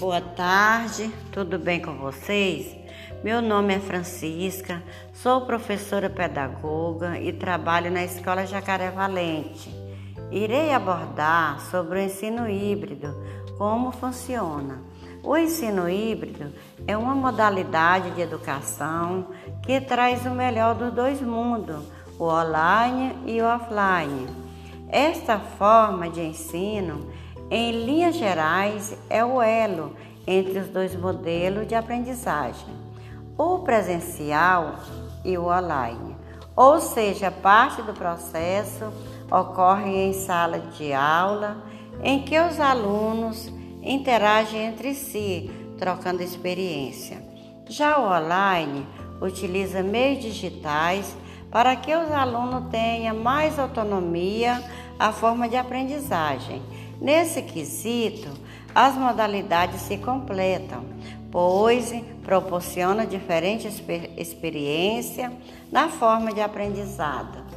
Boa tarde, tudo bem com vocês? Meu nome é Francisca, sou professora pedagoga e trabalho na Escola Jacaré Valente. Irei abordar sobre o ensino híbrido, como funciona. O ensino híbrido é uma modalidade de educação que traz o melhor dos dois mundos, o online e o offline. Esta forma de ensino em linhas gerais, é o elo entre os dois modelos de aprendizagem, o presencial e o online. Ou seja, parte do processo ocorre em sala de aula, em que os alunos interagem entre si, trocando experiência. Já o online utiliza meios digitais para que os alunos tenham mais autonomia à forma de aprendizagem Nesse quesito, as modalidades se completam, pois proporciona diferente experiência na forma de aprendizado.